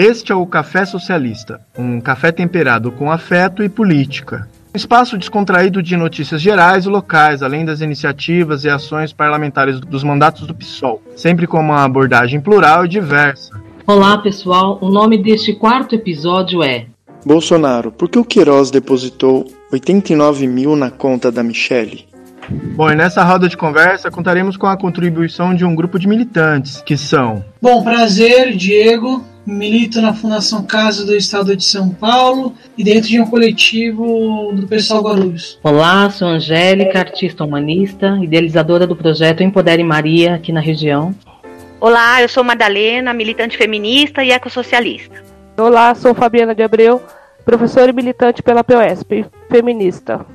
Este é o Café Socialista, um café temperado com afeto e política. Um espaço descontraído de notícias gerais e locais, além das iniciativas e ações parlamentares dos mandatos do PSOL, sempre com uma abordagem plural e diversa. Olá, pessoal. O nome deste quarto episódio é Bolsonaro, por que o Queiroz depositou 89 mil na conta da Michelle? Bom, e nessa roda de conversa contaremos com a contribuição de um grupo de militantes, que são. Bom, prazer, Diego. Milito na Fundação Casa do Estado de São Paulo e dentro de um coletivo do Pessoal Guarulhos. Olá, sou Angélica, artista humanista, idealizadora do projeto Empodere Maria aqui na região. Olá, eu sou Madalena, militante feminista e ecossocialista. Olá, sou Fabiana de Abreu, professora e militante pela POSP, feminista.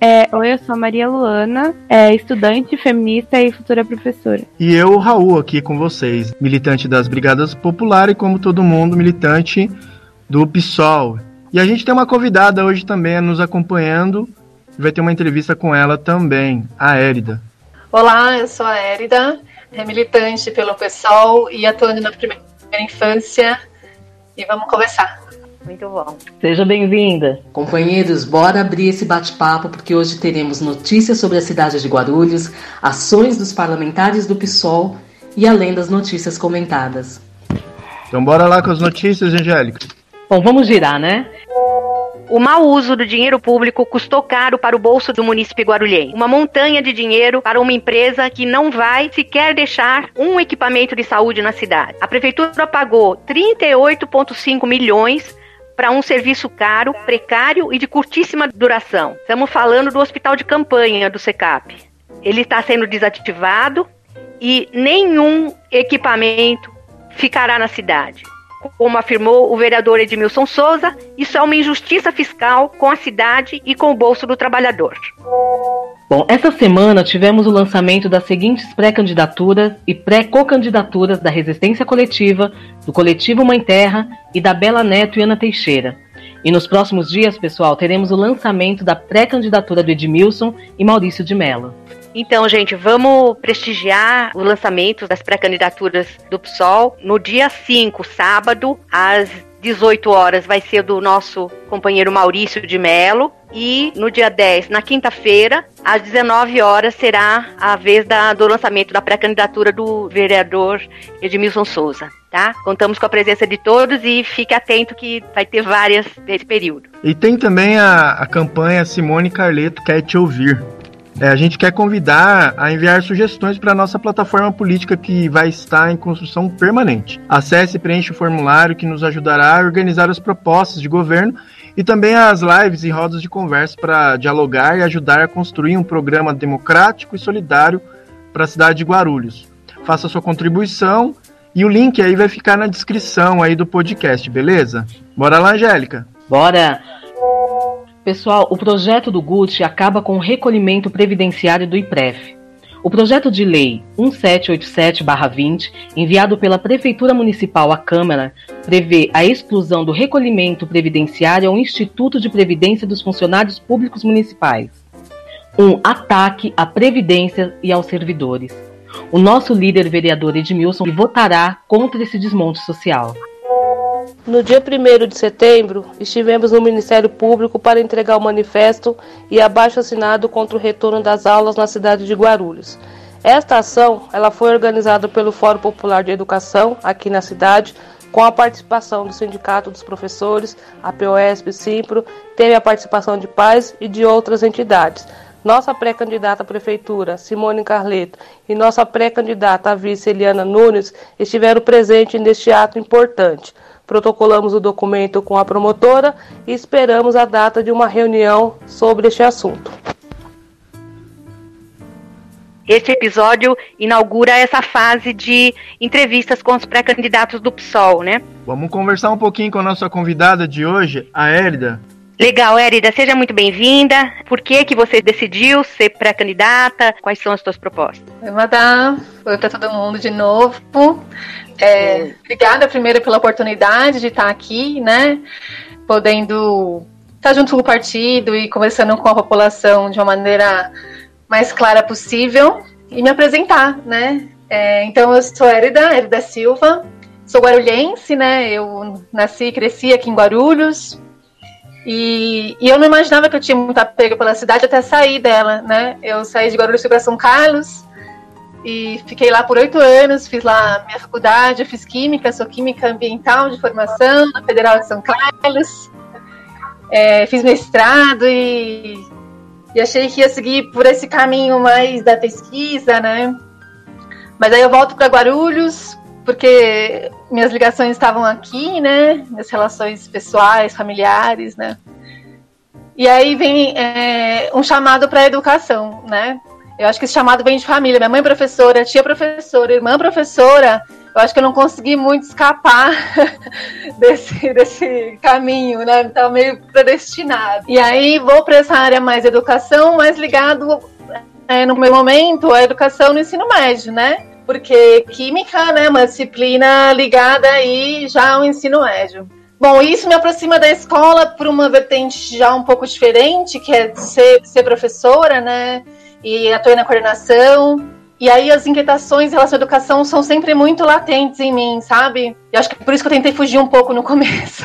É, oi, eu sou a Maria Luana, é, estudante, feminista e futura professora. E eu, Raul, aqui com vocês, militante das Brigadas Populares e, como todo mundo, militante do PSOL. E a gente tem uma convidada hoje também nos acompanhando, vai ter uma entrevista com ela também, a Érida. Olá, eu sou a Érida, é militante pelo PSOL e atuando na primeira infância. E vamos conversar. Muito bom. Seja bem-vinda. Companheiros, bora abrir esse bate-papo porque hoje teremos notícias sobre a cidade de Guarulhos, ações dos parlamentares do PSOL e além das notícias comentadas. Então bora lá com as notícias, Angélica. Bom, vamos girar, né? O mau uso do dinheiro público custou caro para o bolso do munícipe guarulhense. Uma montanha de dinheiro para uma empresa que não vai sequer deixar um equipamento de saúde na cidade. A prefeitura pagou 38,5 milhões para um serviço caro, precário e de curtíssima duração. Estamos falando do hospital de campanha do SECAP. Ele está sendo desativado e nenhum equipamento ficará na cidade. Como afirmou o vereador Edmilson Souza, isso é uma injustiça fiscal com a cidade e com o bolso do trabalhador. Bom, essa semana tivemos o lançamento das seguintes pré-candidaturas e pré-co-candidaturas da Resistência Coletiva, do Coletivo Mãe Terra e da Bela Neto e Ana Teixeira. E nos próximos dias, pessoal, teremos o lançamento da pré-candidatura do Edmilson e Maurício de Mello. Então, gente, vamos prestigiar o lançamento das pré-candidaturas do PSOL no dia 5, sábado, às 18 horas, vai ser do nosso companheiro Maurício de Mello. E no dia 10, na quinta-feira, às 19 horas, será a vez da, do lançamento da pré-candidatura do vereador Edmilson Souza. Tá? Contamos com a presença de todos e fique atento que vai ter várias nesse período. E tem também a, a campanha Simone Carleto Quer Te Ouvir. É, a gente quer convidar a enviar sugestões para a nossa plataforma política que vai estar em construção permanente. Acesse e preencha o formulário que nos ajudará a organizar as propostas de governo e também as lives e rodas de conversa para dialogar e ajudar a construir um programa democrático e solidário para a cidade de Guarulhos. Faça sua contribuição e o link aí vai ficar na descrição aí do podcast, beleza? Bora lá, Angélica. Bora! Pessoal, o projeto do GUT acaba com o recolhimento previdenciário do IPREF. O projeto de lei 1787-20, enviado pela Prefeitura Municipal à Câmara, prevê a exclusão do recolhimento previdenciário ao Instituto de Previdência dos Funcionários Públicos Municipais. Um ataque à Previdência e aos servidores. O nosso líder vereador Edmilson votará contra esse desmonte social. No dia 1 de setembro, estivemos no Ministério Público para entregar o manifesto e abaixo assinado contra o retorno das aulas na cidade de Guarulhos. Esta ação ela foi organizada pelo Fórum Popular de Educação aqui na cidade, com a participação do Sindicato dos Professores, a POSP, Simpro, teve a participação de pais e de outras entidades. Nossa pré-candidata à prefeitura, Simone Carleto, e nossa pré-candidata à vice, Eliana Nunes, estiveram presentes neste ato importante. Protocolamos o documento com a promotora e esperamos a data de uma reunião sobre este assunto. Este episódio inaugura essa fase de entrevistas com os pré-candidatos do PSOL, né? Vamos conversar um pouquinho com a nossa convidada de hoje, a Érida. Legal, Érida, seja muito bem-vinda. Por que que você decidiu ser pré-candidata? Quais são as suas propostas? Oi, Madá. Oi para todo mundo de novo. É, obrigada primeiro pela oportunidade de estar aqui, né? Podendo estar junto com o partido e conversando com a população de uma maneira mais clara possível e me apresentar, né? É, então eu sou Érida, Érida Silva, sou guarulhense, né? Eu nasci e cresci aqui em Guarulhos. E, e, eu não imaginava que eu tinha muito apego pela cidade até sair dela, né? Eu saí de Guarulhos para São Carlos e fiquei lá por oito anos, fiz lá minha faculdade, fiz química, sou química ambiental de formação na Federal de São Carlos. É, fiz mestrado e, e achei que ia seguir por esse caminho mais da pesquisa, né? Mas aí eu volto para Guarulhos, porque minhas ligações estavam aqui, né? Minhas relações pessoais, familiares, né? E aí vem é, um chamado para a educação, né? Eu acho que esse chamado vem de família. Minha mãe é professora, tia professora, irmã professora. Eu acho que eu não consegui muito escapar desse, desse caminho, né? Estava meio predestinado. E aí vou para essa área mais educação, mais ligado é, no meu momento à educação no ensino médio, né? Porque química né, é uma disciplina ligada aí já ao ensino médio. Bom, isso me aproxima da escola por uma vertente já um pouco diferente, que é ser, ser professora, né? E atuei na coordenação. E aí as inquietações em relação à educação são sempre muito latentes em mim, sabe? E acho que por isso que eu tentei fugir um pouco no começo.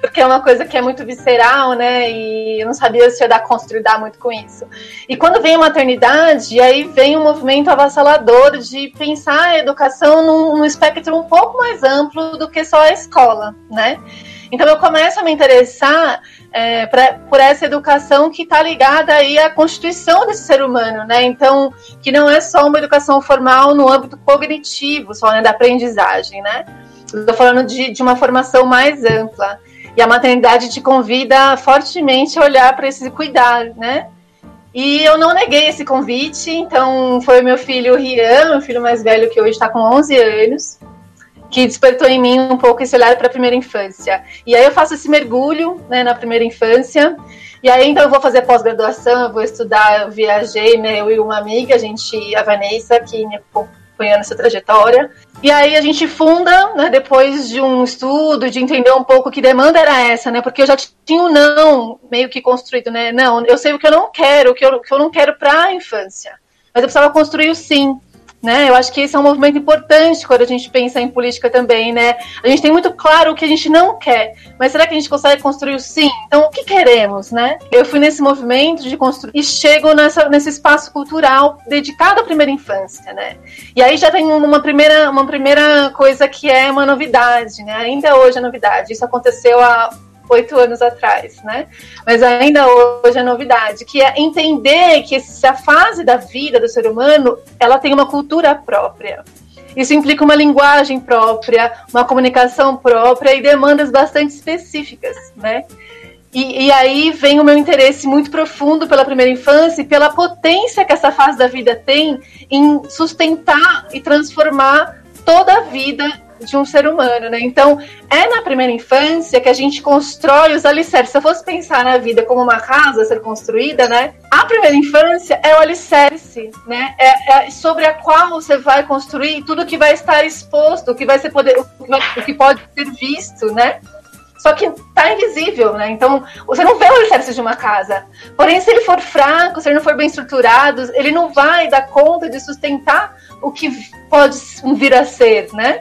Porque é uma coisa que é muito visceral, né? E eu não sabia se ia dar conta de lidar muito com isso. E quando vem a maternidade, aí vem um movimento avassalador de pensar a educação num, num espectro um pouco mais amplo do que só a escola, né? Então eu começo a me interessar é, pra, por essa educação que está ligada aí à constituição desse ser humano, né? Então, que não é só uma educação formal no âmbito cognitivo, só né, da aprendizagem, né? Estou falando de, de uma formação mais ampla. E a maternidade te convida fortemente a olhar para esse cuidar, né? E eu não neguei esse convite, então foi meu filho Rian, meu filho mais velho, que hoje está com 11 anos, que despertou em mim um pouco esse olhar para a primeira infância. E aí eu faço esse mergulho né, na primeira infância. E aí então eu vou fazer pós-graduação, eu vou estudar, eu viajei, né, eu e uma amiga, a gente, a Vanessa, que me acompanhando essa trajetória. E aí a gente funda, né, depois de um estudo, de entender um pouco que demanda era essa, né? Porque eu já tinha um não meio que construído, né? Não, eu sei o que eu não quero, o que eu, o que eu não quero para a infância. Mas eu precisava construir o sim. Né? Eu acho que esse é um movimento importante quando a gente pensa em política também, né? A gente tem muito claro o que a gente não quer, mas será que a gente consegue construir o sim? Então, o que queremos, né? Eu fui nesse movimento de construir e chego nessa, nesse espaço cultural dedicado à primeira infância, né? E aí já tem uma primeira, uma primeira coisa que é uma novidade, né? Ainda hoje é novidade. Isso aconteceu há oito anos atrás, né? Mas ainda hoje é novidade, que é entender que essa fase da vida do ser humano, ela tem uma cultura própria. Isso implica uma linguagem própria, uma comunicação própria e demandas bastante específicas, né? E, e, aí vem o meu interesse muito profundo pela primeira infância e pela potência que essa fase da vida tem em sustentar e transformar toda a vida de um ser humano, né? Então, é na primeira infância que a gente constrói os alicerces. Se eu fosse pensar na vida como uma casa a ser construída, né? A primeira infância é o alicerce, né? É, é sobre a qual você vai construir tudo que vai estar exposto, o que vai ser poder, o que, vai, o que pode ser visto, né? Só que tá invisível, né? Então, você não vê o alicerce de uma casa. Porém, se ele for fraco, se ele não for bem estruturado, ele não vai dar conta de sustentar o que pode vir a ser, né?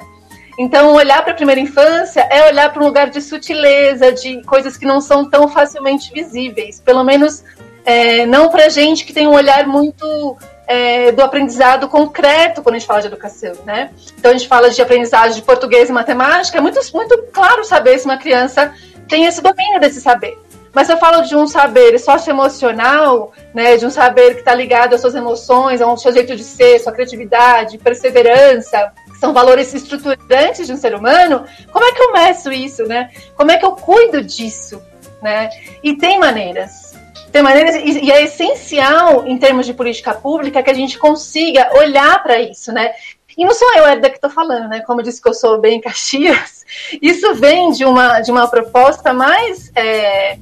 Então, olhar para a primeira infância é olhar para um lugar de sutileza, de coisas que não são tão facilmente visíveis. Pelo menos é, não para gente que tem um olhar muito é, do aprendizado concreto quando a gente fala de educação, né? Então, a gente fala de aprendizagem de português e matemática. É muito, muito claro saber se uma criança tem esse domínio desse saber. Mas se eu falo de um saber socioemocional, né, de um saber que está ligado às suas emoções, ao seu jeito de ser, sua criatividade, perseverança, são valores estruturantes de um ser humano, como é que eu meço isso, né? Como é que eu cuido disso, né? E tem maneiras. Tem maneiras, e é essencial, em termos de política pública, que a gente consiga olhar para isso, né? E não sou eu, Herda, que estou falando, né? Como eu disse que eu sou bem Caxias, isso vem de uma, de uma proposta mais é,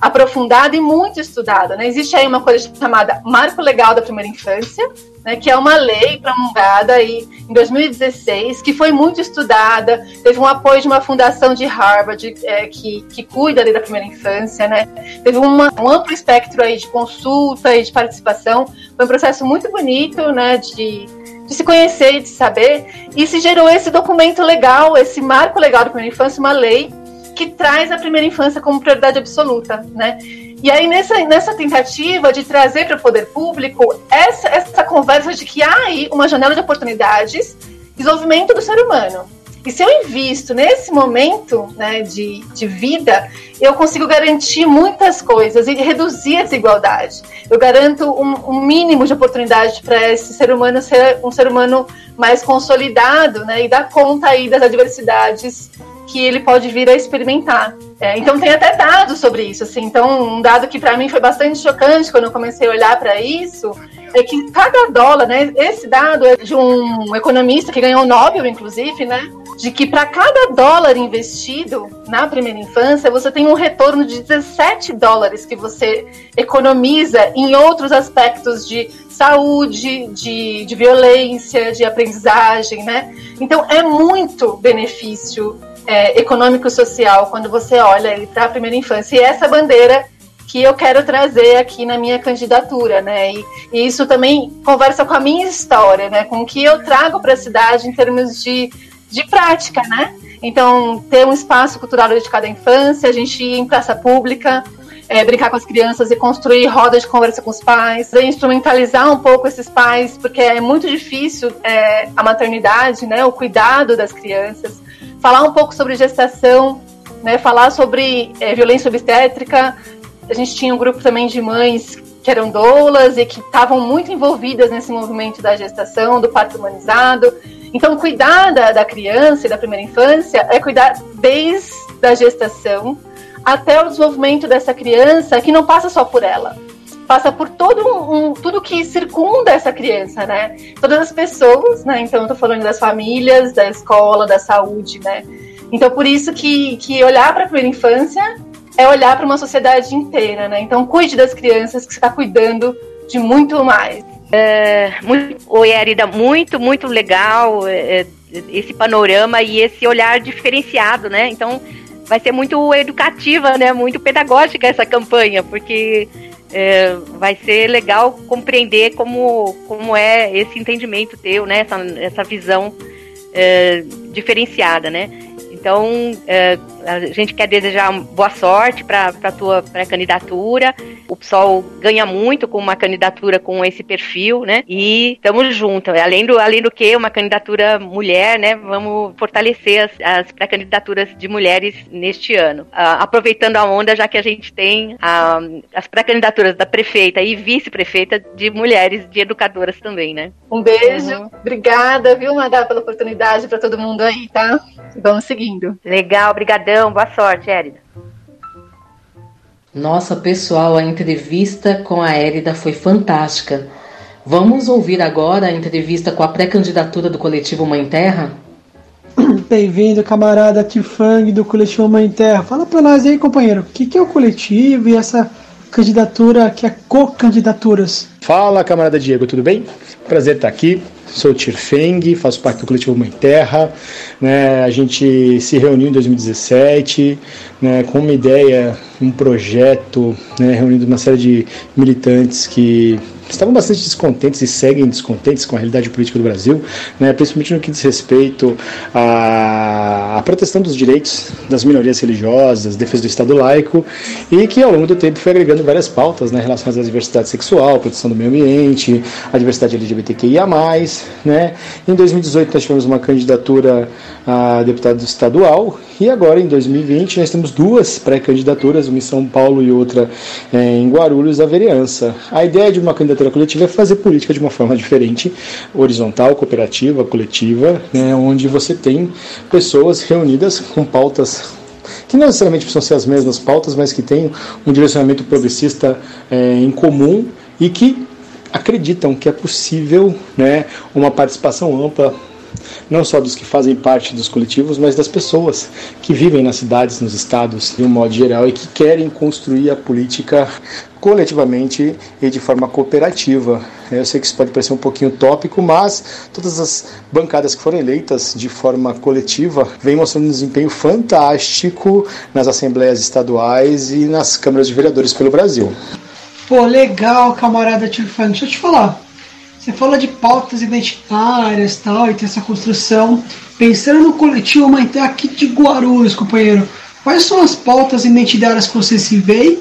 aprofundada e muito estudada. Né? Existe aí uma coisa chamada Marco Legal da Primeira Infância, né, que é uma lei promulgada aí em 2016, que foi muito estudada, teve um apoio de uma fundação de Harvard é, que, que cuida da primeira infância, né? teve uma, um amplo espectro aí de consulta e de participação, foi um processo muito bonito né, de, de se conhecer e de saber, e se gerou esse documento legal, esse marco legal da primeira infância, uma lei que traz a primeira infância como prioridade absoluta, né? E aí, nessa, nessa tentativa de trazer para o poder público essa, essa conversa de que há aí uma janela de oportunidades, desenvolvimento do ser humano. E se eu invisto nesse momento né, de, de vida, eu consigo garantir muitas coisas e reduzir a desigualdade. Eu garanto um, um mínimo de oportunidade para esse ser humano ser um ser humano mais consolidado né, e dar conta aí das adversidades que ele pode vir a experimentar. É, então tem até dados sobre isso, assim. Então um dado que para mim foi bastante chocante quando eu comecei a olhar para isso é que cada dólar, né? Esse dado é de um economista que ganhou o Nobel, inclusive, né? De que para cada dólar investido na primeira infância, você tem um retorno de 17 dólares que você economiza em outros aspectos de saúde, de, de violência, de aprendizagem, né? Então é muito benefício é, econômico-social quando você olha para a primeira infância. E essa bandeira que eu quero trazer aqui na minha candidatura, né? E, e, isso também conversa com a minha história, né? Com o que eu trago para a cidade em termos de, de prática, né? Então, ter um espaço cultural dedicado à infância, a gente ir em praça pública, é, brincar com as crianças e construir rodas de conversa com os pais, instrumentalizar um pouco esses pais, porque é muito difícil é, a maternidade, né? O cuidado das crianças falar um pouco sobre gestação, né, falar sobre é, violência obstétrica. A gente tinha um grupo também de mães que eram doulas e que estavam muito envolvidas nesse movimento da gestação, do parto humanizado. Então, cuidar da, da criança e da primeira infância é cuidar desde a gestação até o desenvolvimento dessa criança, que não passa só por ela, passa por todo um, tudo que circunda essa criança, né? Todas as pessoas, né? Então eu tô falando das famílias, da escola, da saúde, né? Então por isso que, que olhar para a primeira infância é olhar para uma sociedade inteira, né? Então cuide das crianças que você está cuidando de muito mais. É, muito, oi, Erida, muito, muito legal é, é, esse panorama e esse olhar diferenciado, né? Então vai ser muito educativa, né? Muito pedagógica essa campanha, porque é, vai ser legal compreender como, como é esse entendimento teu, né? Essa, essa visão é, diferenciada, né? Então, é, a gente quer desejar boa sorte para a tua pré-candidatura. O PSOL ganha muito com uma candidatura com esse perfil, né? E estamos juntos. Além do, além do que, uma candidatura mulher, né? Vamos fortalecer as, as pré-candidaturas de mulheres neste ano. Ah, aproveitando a onda, já que a gente tem ah, as pré-candidaturas da prefeita e vice-prefeita de mulheres, de educadoras também, né? Um beijo. Uhum. Obrigada, viu, Madá, pela oportunidade para todo mundo aí, tá? Vamos seguindo. Legal, brigadão. Boa sorte, Érida. Nossa, pessoal, a entrevista com a Érida foi fantástica. Vamos ouvir agora a entrevista com a pré-candidatura do coletivo Mãe Terra? Bem-vindo, camarada Tifang do coletivo Mãe Terra. Fala pra nós aí, companheiro, o que, que é o coletivo e essa candidatura que é co-candidaturas? Fala, camarada Diego, tudo bem? Prazer estar aqui. Sou Tirfeng, faço parte do coletivo Mãe Terra. Né, a gente se reuniu em 2017 né, com uma ideia, um projeto, né, reunindo uma série de militantes que estavam bastante descontentes e seguem descontentes com a realidade política do Brasil, né, principalmente no que diz respeito à, à proteção dos direitos das minorias religiosas, defesa do Estado laico, e que ao longo do tempo foi agregando várias pautas né, relacionadas à diversidade sexual, proteção do meio ambiente, a diversidade LGBTQIA+. Né. Em 2018 nós tivemos uma candidatura a deputado estadual, e agora em 2020 nós temos duas pré-candidaturas, uma em São Paulo e outra é, em Guarulhos, a vereança. A ideia de uma candidatura coletiva é fazer política de uma forma diferente, horizontal, cooperativa, coletiva, né, onde você tem pessoas reunidas com pautas que não necessariamente precisam ser as mesmas pautas, mas que têm um direcionamento progressista é, em comum e que acreditam que é possível né, uma participação ampla não só dos que fazem parte dos coletivos, mas das pessoas que vivem nas cidades, nos estados, de um modo geral, e que querem construir a política coletivamente e de forma cooperativa. Eu sei que isso pode parecer um pouquinho tópico, mas todas as bancadas que foram eleitas de forma coletiva vêm mostrando um desempenho fantástico nas assembleias estaduais e nas câmaras de vereadores pelo Brasil. Pô, legal, camarada Tirfan. Deixa eu te falar. Você fala de pautas identitárias tal, e tem essa construção. Pensando no coletivo Humanité aqui de Guarulhos, companheiro, quais são as pautas identitárias que você se vê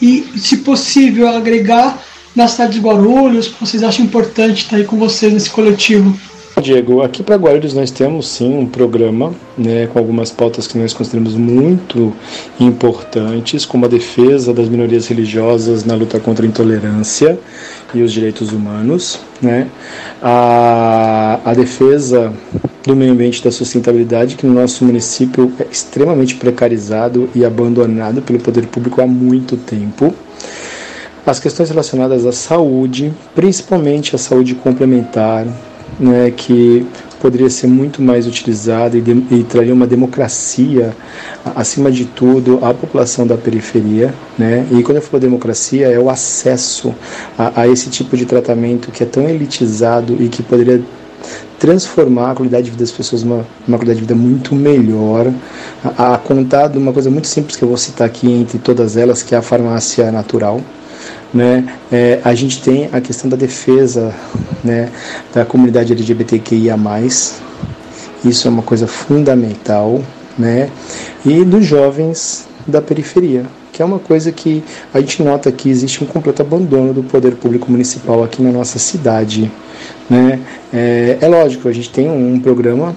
e, se possível, agregar na cidade de Guarulhos, que vocês acham importante estar aí com vocês nesse coletivo? Diego, aqui para Guarulhos nós temos sim um programa né, com algumas pautas que nós consideramos muito importantes, como a defesa das minorias religiosas na luta contra a intolerância e os direitos humanos, né, a, a defesa do meio ambiente e da sustentabilidade, que no nosso município é extremamente precarizado e abandonado pelo poder público há muito tempo. As questões relacionadas à saúde, principalmente a saúde complementar, né, que poderia ser muito mais utilizada e, de, e, traria uma democracia, acima de tudo, à população da periferia. Né? E quando eu falo democracia, é o acesso a, a esse tipo de tratamento que é tão elitizado e que poderia transformar a qualidade de vida das pessoas numa, uma qualidade de vida muito melhor. A, a contar de uma coisa muito simples que eu vou citar aqui entre todas elas, que é a farmácia natural. Né? É, a gente tem a questão da defesa né, da comunidade LGBTQIA+, isso é uma coisa fundamental, né? e dos jovens da periferia, que é uma coisa que a gente nota que existe um completo abandono do poder público municipal aqui na nossa cidade. Né? É, é lógico, a gente tem um programa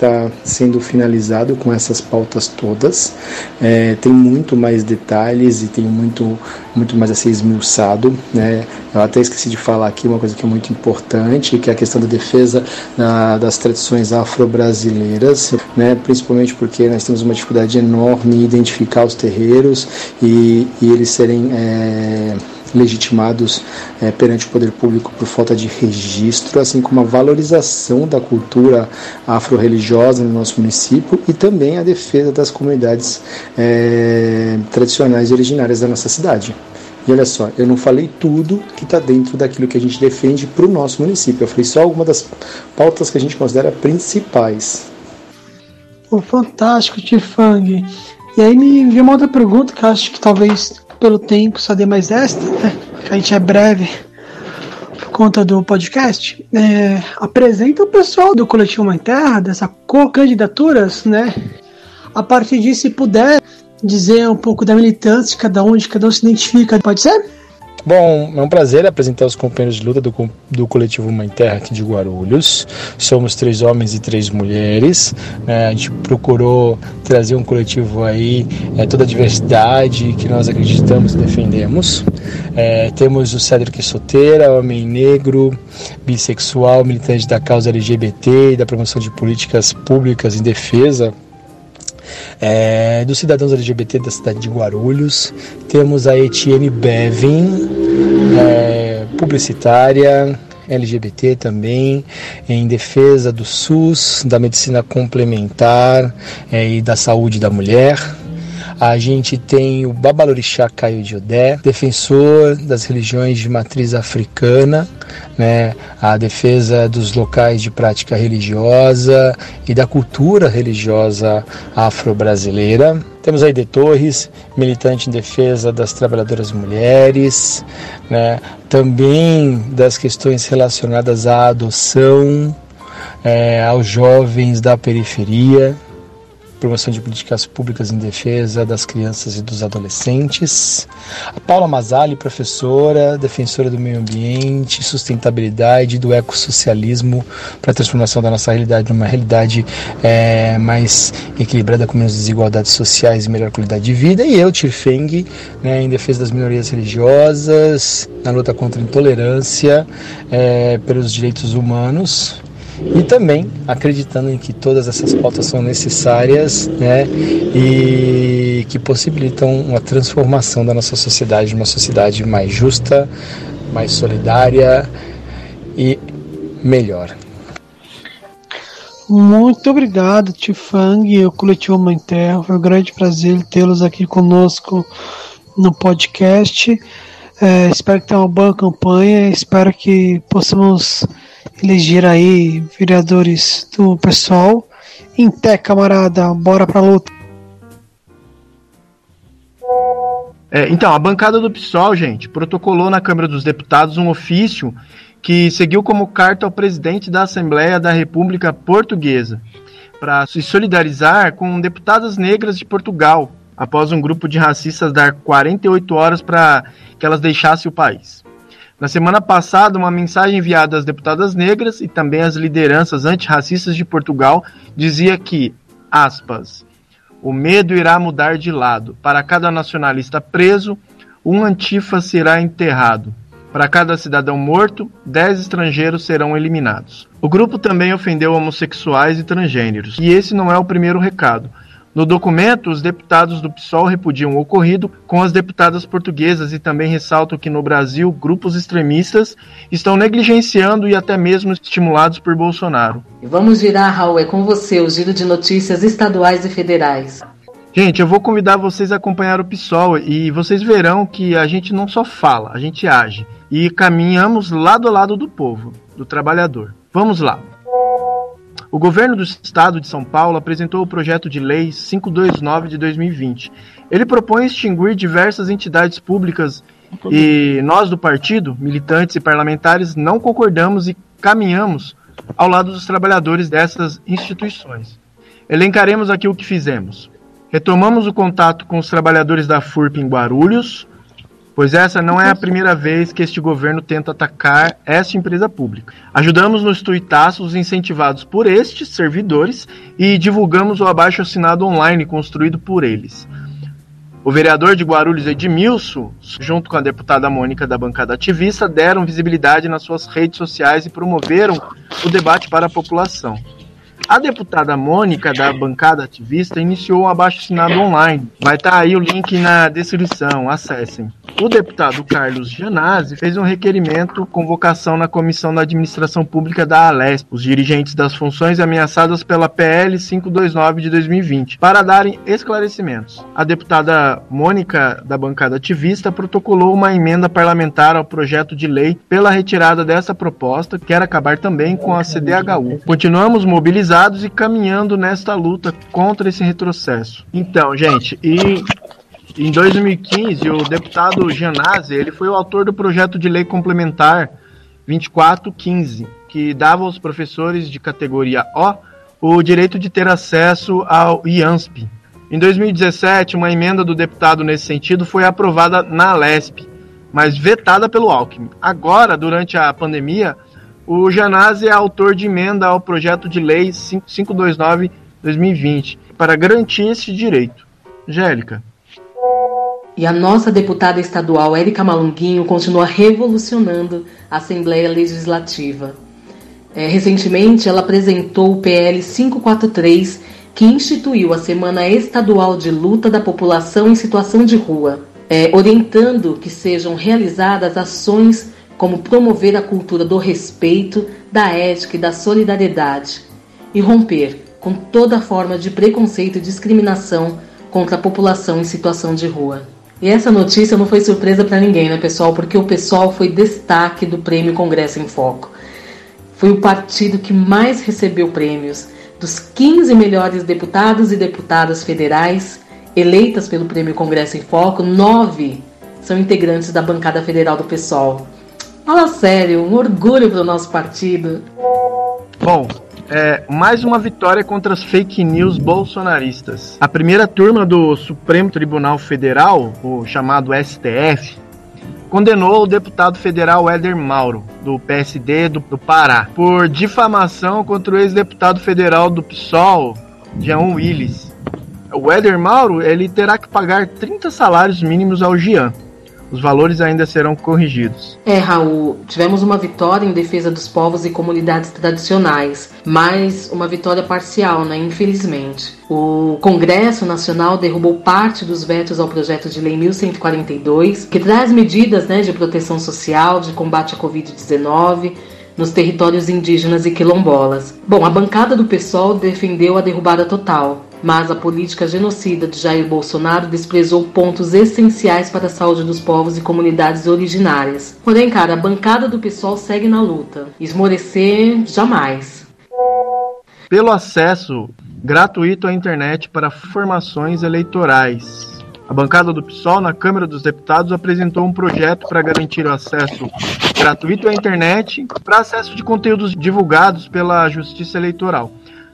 está sendo finalizado com essas pautas todas. É, tem muito mais detalhes e tem muito, muito mais a ser esmiuçado. Né? Eu até esqueci de falar aqui uma coisa que é muito importante, que é a questão da defesa na, das tradições afro-brasileiras, né? principalmente porque nós temos uma dificuldade enorme em identificar os terreiros e, e eles serem. É, legitimados é, perante o poder público por falta de registro, assim como a valorização da cultura afro-religiosa no nosso município e também a defesa das comunidades é, tradicionais e originárias da nossa cidade. E olha só, eu não falei tudo que está dentro daquilo que a gente defende para o nosso município. Eu falei só algumas das pautas que a gente considera principais. Fantástico, Tifang. E aí me veio uma outra pergunta que acho que talvez pelo tempo, só dei mais esta, né? A gente é breve por conta do podcast. É, apresenta o pessoal do Coletivo Mãe Terra, dessa co-candidaturas, né? A partir disso, se puder dizer um pouco da militância, cada um, de cada um se identifica, pode ser? Bom, é um prazer apresentar os companheiros de luta do, do coletivo Mãe Terra aqui de Guarulhos. Somos três homens e três mulheres. Né? A gente procurou trazer um coletivo aí, é, toda a diversidade que nós acreditamos e defendemos. É, temos o Cedric Soteira, homem negro, bissexual, militante da causa LGBT e da promoção de políticas públicas em defesa é, dos cidadãos LGBT da cidade de Guarulhos. Temos a Etienne Bevin, é, publicitária, LGBT também, em defesa do SUS, da medicina complementar é, e da saúde da mulher. A gente tem o Babalorixá Caio de Odé, defensor das religiões de matriz africana, né, a defesa dos locais de prática religiosa e da cultura religiosa afro-brasileira. Temos aí De Torres, militante em defesa das trabalhadoras mulheres, né, também das questões relacionadas à adoção, é, aos jovens da periferia promoção de políticas públicas em defesa das crianças e dos adolescentes. A Paula Masali, professora, defensora do meio ambiente, sustentabilidade, do ecossocialismo para a transformação da nossa realidade numa realidade é, mais equilibrada, com menos desigualdades sociais e melhor qualidade de vida. E eu, Tirfeng, né, em defesa das minorias religiosas, na luta contra a intolerância, é, pelos direitos humanos e também acreditando em que todas essas pautas são necessárias né, e que possibilitam uma transformação da nossa sociedade, uma sociedade mais justa, mais solidária e melhor. Muito obrigado, Tifang e o Coletivo Mãe Terra. Foi um grande prazer tê-los aqui conosco no podcast. É, espero que tenha uma boa campanha. Espero que possamos eleger aí vereadores do pessoal. Em pé, camarada, bora pra luta. É, então, a bancada do PSOL, gente, protocolou na Câmara dos Deputados um ofício que seguiu como carta ao presidente da Assembleia da República Portuguesa para se solidarizar com deputadas negras de Portugal, após um grupo de racistas dar 48 horas para que elas deixassem o país. Na semana passada, uma mensagem enviada às deputadas negras e também às lideranças antirracistas de Portugal dizia que, aspas, o medo irá mudar de lado. Para cada nacionalista preso, um antifa será enterrado. Para cada cidadão morto, dez estrangeiros serão eliminados. O grupo também ofendeu homossexuais e transgêneros. E esse não é o primeiro recado. No documento, os deputados do PSOL repudiam o ocorrido com as deputadas portuguesas e também ressaltam que no Brasil grupos extremistas estão negligenciando e até mesmo estimulados por Bolsonaro. Vamos virar, Raul, é com você o giro de notícias estaduais e federais. Gente, eu vou convidar vocês a acompanhar o PSOL e vocês verão que a gente não só fala, a gente age e caminhamos lado a lado do povo, do trabalhador. Vamos lá. O governo do estado de São Paulo apresentou o projeto de lei 529 de 2020. Ele propõe extinguir diversas entidades públicas e nós do partido, militantes e parlamentares, não concordamos e caminhamos ao lado dos trabalhadores dessas instituições. Elencaremos aqui o que fizemos. Retomamos o contato com os trabalhadores da FURP em Guarulhos, pois essa não é a primeira vez que este governo tenta atacar esta empresa pública. Ajudamos nos tuitaços incentivados por estes servidores e divulgamos o abaixo assinado online construído por eles. O vereador de Guarulhos Edmilson, junto com a deputada Mônica da bancada ativista, deram visibilidade nas suas redes sociais e promoveram o debate para a população. A deputada Mônica, da bancada ativista, iniciou um abaixo-assinado online. Vai estar tá aí o link na descrição, acessem o deputado Carlos Gianazzi fez um requerimento convocação na Comissão da Administração Pública da Alesp, os dirigentes das funções ameaçadas pela PL 529 de 2020, para darem esclarecimentos. A deputada Mônica, da bancada ativista, protocolou uma emenda parlamentar ao projeto de lei pela retirada dessa proposta, que quer acabar também com a CDHU. Continuamos mobilizados e caminhando nesta luta contra esse retrocesso. Então, gente, e em 2015, o deputado Gianazzi, ele foi o autor do projeto de lei complementar 2415, que dava aos professores de categoria O o direito de ter acesso ao IANSP. Em 2017, uma emenda do deputado nesse sentido foi aprovada na Lesp, mas vetada pelo Alckmin. Agora, durante a pandemia, o Janazzi é autor de emenda ao projeto de lei 529-2020 para garantir esse direito. Angélica. E a nossa deputada estadual Érica Malunguinho continua revolucionando a Assembleia Legislativa. É, recentemente, ela apresentou o PL 543, que instituiu a Semana Estadual de Luta da População em Situação de Rua, é, orientando que sejam realizadas ações como promover a cultura do respeito, da ética e da solidariedade, e romper com toda forma de preconceito e discriminação contra a população em situação de rua. E essa notícia não foi surpresa para ninguém, né, pessoal? Porque o pessoal foi destaque do Prêmio Congresso em Foco. Foi o partido que mais recebeu prêmios. Dos 15 melhores deputados e deputadas federais eleitas pelo Prêmio Congresso em Foco, nove são integrantes da bancada federal do PSOL. Fala sério, um orgulho para o nosso partido. Bom, é, mais uma vitória contra as fake news bolsonaristas. A primeira turma do Supremo Tribunal Federal, o chamado STF, condenou o deputado federal Éder Mauro, do PSD do, do Pará, por difamação contra o ex-deputado federal do PSOL, Jean Willis. O Éder Mauro ele terá que pagar 30 salários mínimos ao Jean os valores ainda serão corrigidos. É, Raul, tivemos uma vitória em defesa dos povos e comunidades tradicionais, mas uma vitória parcial, né? Infelizmente. O Congresso Nacional derrubou parte dos vetos ao projeto de lei 1142, que traz medidas né, de proteção social, de combate à Covid-19 nos territórios indígenas e quilombolas. Bom, a bancada do PSOL defendeu a derrubada total, mas a política genocida de Jair Bolsonaro desprezou pontos essenciais para a saúde dos povos e comunidades originárias. Porém, cara, a bancada do PSOL segue na luta. Esmorecer jamais. Pelo acesso gratuito à internet para formações eleitorais. A bancada do PSOL na Câmara dos Deputados apresentou um projeto para garantir o acesso gratuito à internet para acesso de conteúdos divulgados pela Justiça Eleitoral.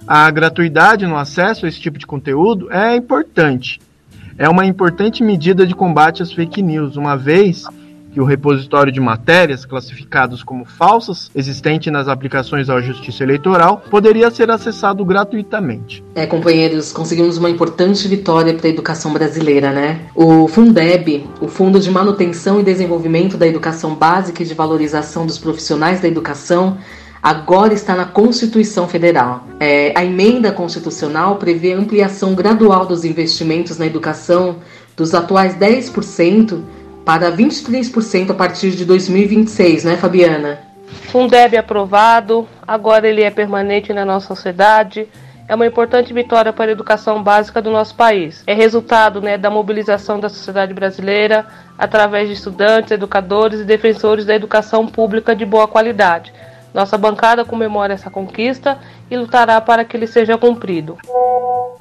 A gratuidade no acesso a esse tipo de conteúdo é importante. É uma importante medida de combate às fake news, uma vez que o repositório de matérias classificadas como falsas, existente nas aplicações da Justiça Eleitoral, poderia ser acessado gratuitamente. É, companheiros, conseguimos uma importante vitória para a educação brasileira, né? O Fundeb, o Fundo de Manutenção e Desenvolvimento da Educação Básica e de Valorização dos Profissionais da Educação, agora está na Constituição Federal. É, a emenda constitucional prevê a ampliação gradual dos investimentos na educação dos atuais 10% para 23% a partir de 2026, né, Fabiana? Fundeb aprovado, agora ele é permanente na nossa sociedade. É uma importante vitória para a educação básica do nosso país. É resultado né, da mobilização da sociedade brasileira através de estudantes, educadores e defensores da educação pública de boa qualidade. Nossa bancada comemora essa conquista e lutará para que ele seja cumprido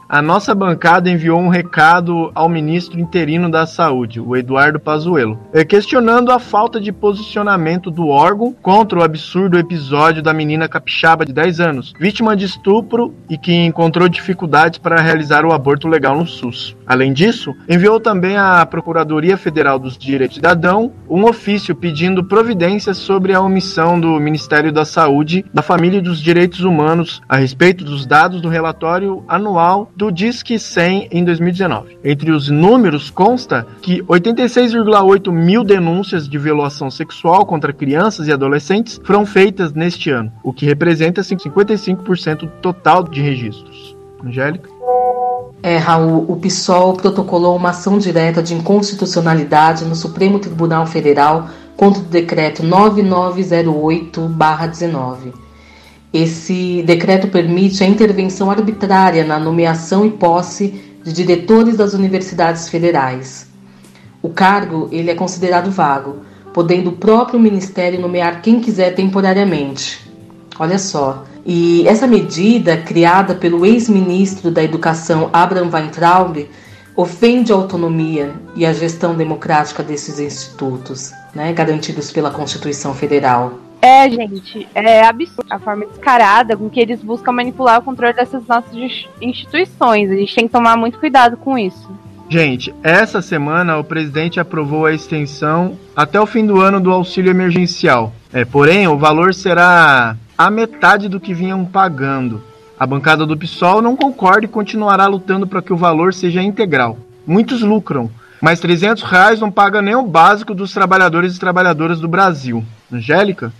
a nossa bancada enviou um recado ao ministro interino da Saúde, o Eduardo Pazuello, eh, questionando a falta de posicionamento do órgão contra o absurdo episódio da menina capixaba de 10 anos, vítima de estupro e que encontrou dificuldades para realizar o aborto legal no SUS. Além disso, enviou também à Procuradoria Federal dos Direitos Cidadão um ofício pedindo providências sobre a omissão do Ministério da Saúde, da Família e dos Direitos Humanos a respeito dos dados do relatório anual do Disque 100 em 2019. Entre os números consta que 86,8 mil denúncias de violação sexual contra crianças e adolescentes foram feitas neste ano, o que representa 55% do total de registros. Angélica? É, Raul, o PSOL protocolou uma ação direta de inconstitucionalidade no Supremo Tribunal Federal contra o decreto 9908-19 esse decreto permite a intervenção arbitrária na nomeação e posse de diretores das universidades federais. O cargo ele é considerado vago, podendo o próprio ministério nomear quem quiser temporariamente. Olha só. E essa medida, criada pelo ex-ministro da Educação Abraham Weintraub, ofende a autonomia e a gestão democrática desses institutos, né, garantidos pela Constituição Federal. É, gente, é absurdo a forma descarada com que eles buscam manipular o controle dessas nossas instituições. A gente tem que tomar muito cuidado com isso. Gente, essa semana o presidente aprovou a extensão até o fim do ano do auxílio emergencial. É, porém, o valor será a metade do que vinham pagando. A bancada do PSOL não concorda e continuará lutando para que o valor seja integral. Muitos lucram, mas 300 reais não paga nem o básico dos trabalhadores e trabalhadoras do Brasil. Angélica?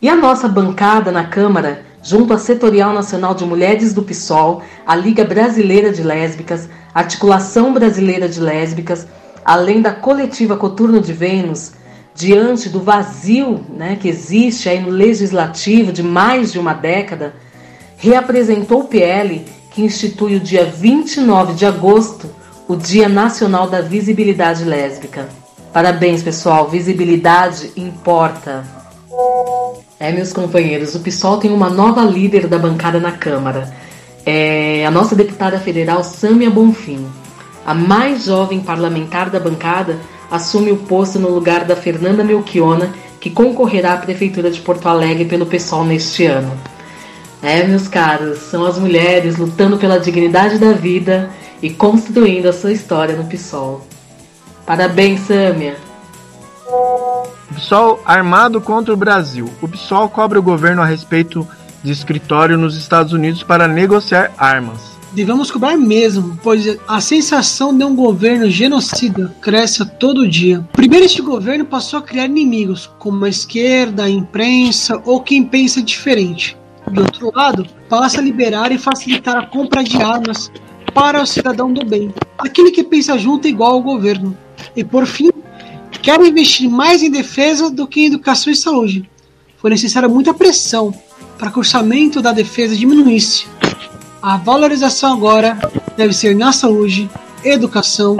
E a nossa bancada na Câmara, junto à Setorial Nacional de Mulheres do PSOL, a Liga Brasileira de Lésbicas, a Articulação Brasileira de Lésbicas, além da coletiva Coturno de Vênus, diante do vazio né, que existe aí no legislativo de mais de uma década, reapresentou o PL que institui o dia 29 de agosto o Dia Nacional da Visibilidade Lésbica. Parabéns, pessoal, visibilidade importa. É, meus companheiros, o PSOL tem uma nova líder da bancada na Câmara. É a nossa deputada federal Sâmia Bonfim. A mais jovem parlamentar da bancada assume o posto no lugar da Fernanda Melchiona, que concorrerá à Prefeitura de Porto Alegre pelo PSOL neste ano. É, meus caros, são as mulheres lutando pela dignidade da vida e construindo a sua história no PSOL. Parabéns, Sâmia! PSOL armado contra o Brasil. O PSOL cobra o governo a respeito de escritório nos Estados Unidos para negociar armas. Devemos cobrar mesmo, pois a sensação de um governo genocida cresce todo dia. Primeiro, este governo passou a criar inimigos, como a esquerda, a imprensa ou quem pensa diferente. De outro lado, passa a liberar e facilitar a compra de armas para o cidadão do bem, aquele que pensa junto igual ao governo. E por fim, quero investir mais em defesa do que em educação e saúde. Foi necessária muita pressão para que o orçamento da defesa diminuísse. A valorização agora deve ser na saúde, educação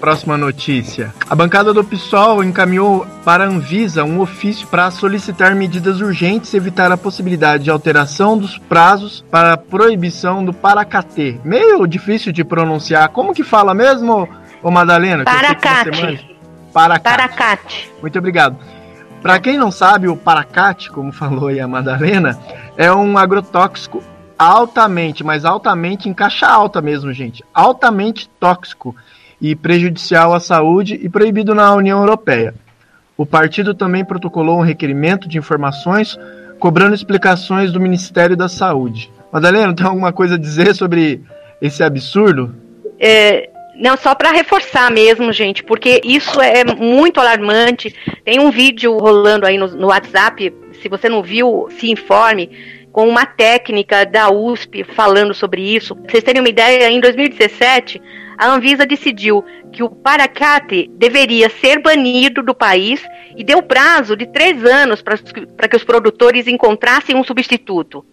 Próxima notícia. A bancada do PSOL encaminhou para a Anvisa um ofício para solicitar medidas urgentes e evitar a possibilidade de alteração dos prazos para a proibição do paracatê. Meio difícil de pronunciar. Como que fala mesmo, ô Madalena? Paracate. Paracate. Paracate. Muito obrigado. Para quem não sabe, o paracate, como falou aí a Madalena, é um agrotóxico altamente, mas altamente em caixa alta mesmo, gente. Altamente tóxico e prejudicial à saúde e proibido na União Europeia. O partido também protocolou um requerimento de informações cobrando explicações do Ministério da Saúde. Madalena, tem alguma coisa a dizer sobre esse absurdo? É, não, só para reforçar mesmo, gente, porque isso é muito alarmante. Tem um vídeo rolando aí no, no WhatsApp, se você não viu, se informe com uma técnica da USP falando sobre isso. Pra vocês terem uma ideia, em 2017, a Anvisa decidiu que o paracate deveria ser banido do país e deu prazo de três anos para que os produtores encontrassem um substituto.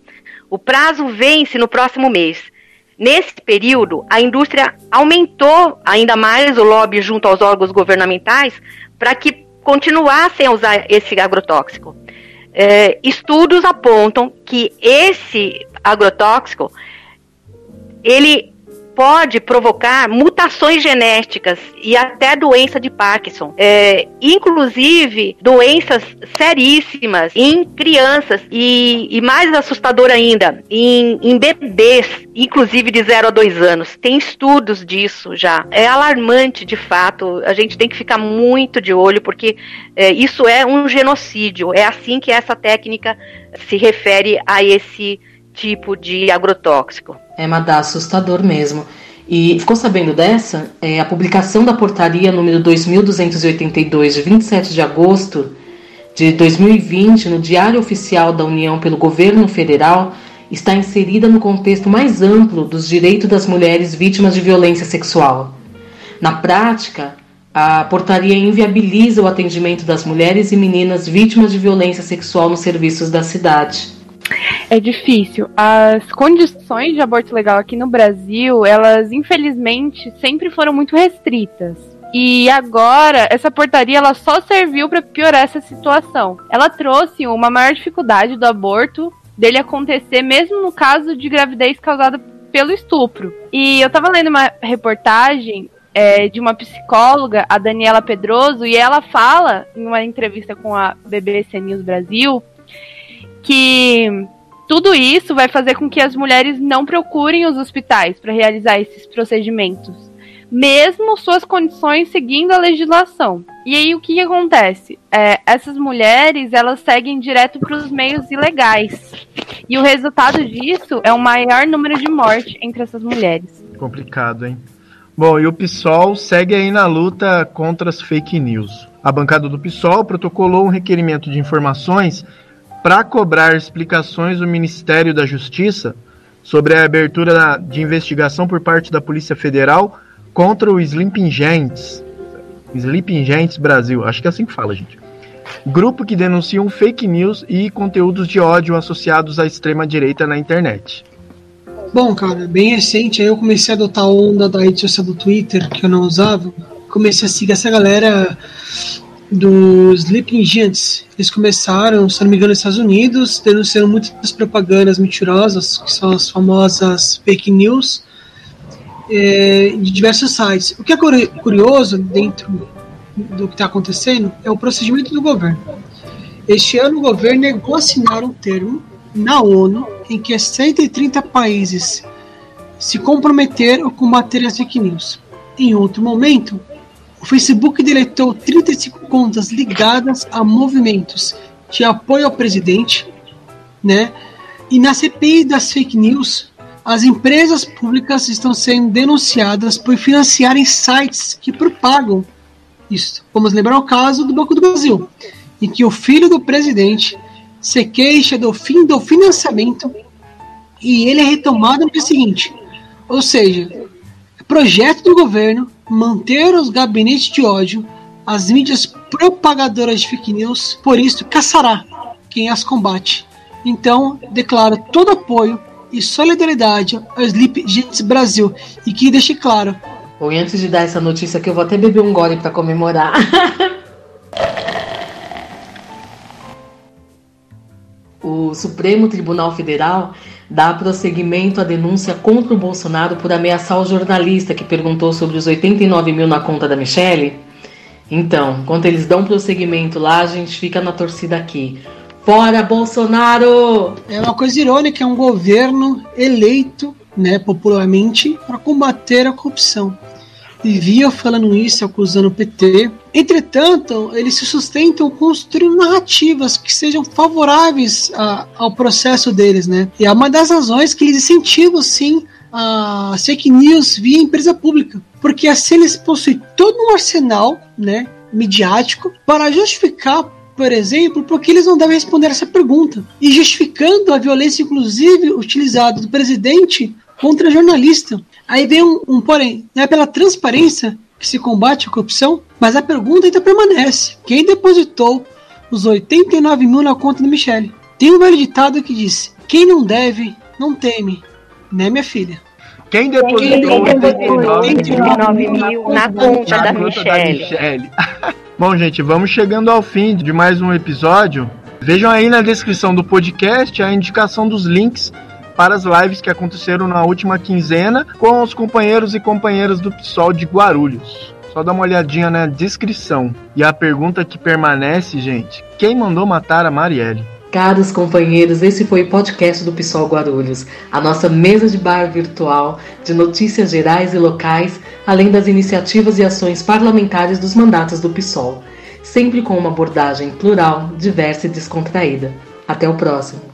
O prazo vence no próximo mês. Nesse período, a indústria aumentou ainda mais o lobby junto aos órgãos governamentais para que continuassem a usar esse agrotóxico. É, estudos apontam que esse agrotóxico ele pode provocar mutações genéticas e até doença de Parkinson, é, inclusive doenças seríssimas em crianças e, e mais assustador ainda, em, em, bebês, inclusive de 0 a 2 anos. Tem estudos disso já. É alarmante, de fato. A gente tem que ficar muito de olho porque é, isso é um genocídio. É assim que essa técnica se refere a esse tipo de agrotóxico. É, Madá, assustador mesmo. E ficou sabendo dessa? É, a publicação da portaria número 2282, de 27 de agosto de 2020, no Diário Oficial da União pelo Governo Federal, está inserida no contexto mais amplo dos direitos das mulheres vítimas de violência sexual. Na prática, a portaria inviabiliza o atendimento das mulheres e meninas vítimas de violência sexual nos serviços da cidade. É difícil. As condições de aborto legal aqui no Brasil, elas infelizmente sempre foram muito restritas. E agora, essa portaria ela só serviu para piorar essa situação. Ela trouxe uma maior dificuldade do aborto dele acontecer, mesmo no caso de gravidez causada pelo estupro. E eu tava lendo uma reportagem é, de uma psicóloga, a Daniela Pedroso, e ela fala, em uma entrevista com a BBC News Brasil, que tudo isso vai fazer com que as mulheres não procurem os hospitais para realizar esses procedimentos, mesmo suas condições seguindo a legislação. E aí o que, que acontece? É, essas mulheres elas seguem direto para os meios ilegais. E o resultado disso é um maior número de mortes entre essas mulheres. Complicado, hein? Bom, e o PSOL segue aí na luta contra as fake news. A bancada do PSOL protocolou um requerimento de informações para cobrar explicações do Ministério da Justiça sobre a abertura de investigação por parte da Polícia Federal contra o Sleeping Giants, Sleeping Giants Brasil, acho que é assim que fala, gente. Grupo que denunciam fake news e conteúdos de ódio associados à extrema direita na internet. Bom, cara, bem recente, aí eu comecei a adotar a onda da rede social do Twitter, que eu não usava. Comecei a seguir essa galera dos Sleeping Giants. Eles começaram, se não me engano, nos Estados Unidos, denunciando muitas propagandas mentirosas, que são as famosas fake news, é, de diversos sites. O que é curioso dentro do que está acontecendo é o procedimento do governo. Este ano, o governo negou assinar um termo na ONU em que 130 países se comprometeram a combater as fake news. Em outro momento, Facebook deletou 35 contas ligadas a movimentos de apoio ao presidente, né? E na CPI das fake news, as empresas públicas estão sendo denunciadas por financiarem sites que propagam isso. Vamos lembrar o caso do Banco do Brasil, em que o filho do presidente se queixa do fim do financiamento e ele é retomado no dia seguinte. Ou seja, projeto do governo manter os gabinetes de ódio, as mídias propagadoras de fake news, por isso caçará quem as combate. Então, declaro todo apoio e solidariedade ao Sleep Gents Brasil e que deixe claro Bom, antes de dar essa notícia aqui, eu vou até beber um gole para comemorar. o Supremo Tribunal Federal dá prosseguimento à denúncia contra o Bolsonaro por ameaçar o jornalista que perguntou sobre os 89 mil na conta da Michelle? Então, enquanto eles dão prosseguimento lá, a gente fica na torcida aqui. Fora Bolsonaro! É uma coisa irônica, é um governo eleito, né, popularmente, para combater a corrupção vivia falando isso, acusando o PT. Entretanto, eles se sustentam construindo narrativas que sejam favoráveis a, ao processo deles, né? E é uma das razões que eles incentivam, sim, a fake news via empresa pública. Porque assim eles possuem todo um arsenal, né, midiático, para justificar por exemplo, porque eles não devem responder essa pergunta. E justificando a violência, inclusive, utilizada do presidente contra jornalista. Aí vem um, um porém, não é pela transparência que se combate a corrupção, mas a pergunta ainda permanece: quem depositou os 89 mil na conta do Michele? Tem um velho ditado que diz: quem não deve, não teme, né, minha filha? Quem depositou 89 mil na conta da Michelle? Bom, gente, vamos chegando ao fim de mais um episódio. Vejam aí na descrição do podcast a indicação dos links para as lives que aconteceram na última quinzena com os companheiros e companheiras do PSOL de Guarulhos. Só dá uma olhadinha na descrição. E a pergunta que permanece, gente: quem mandou matar a Marielle? Caros companheiros, esse foi o podcast do PSOL Guarulhos, a nossa mesa de bar virtual de notícias gerais e locais, além das iniciativas e ações parlamentares dos mandatos do PSOL, sempre com uma abordagem plural, diversa e descontraída. Até o próximo.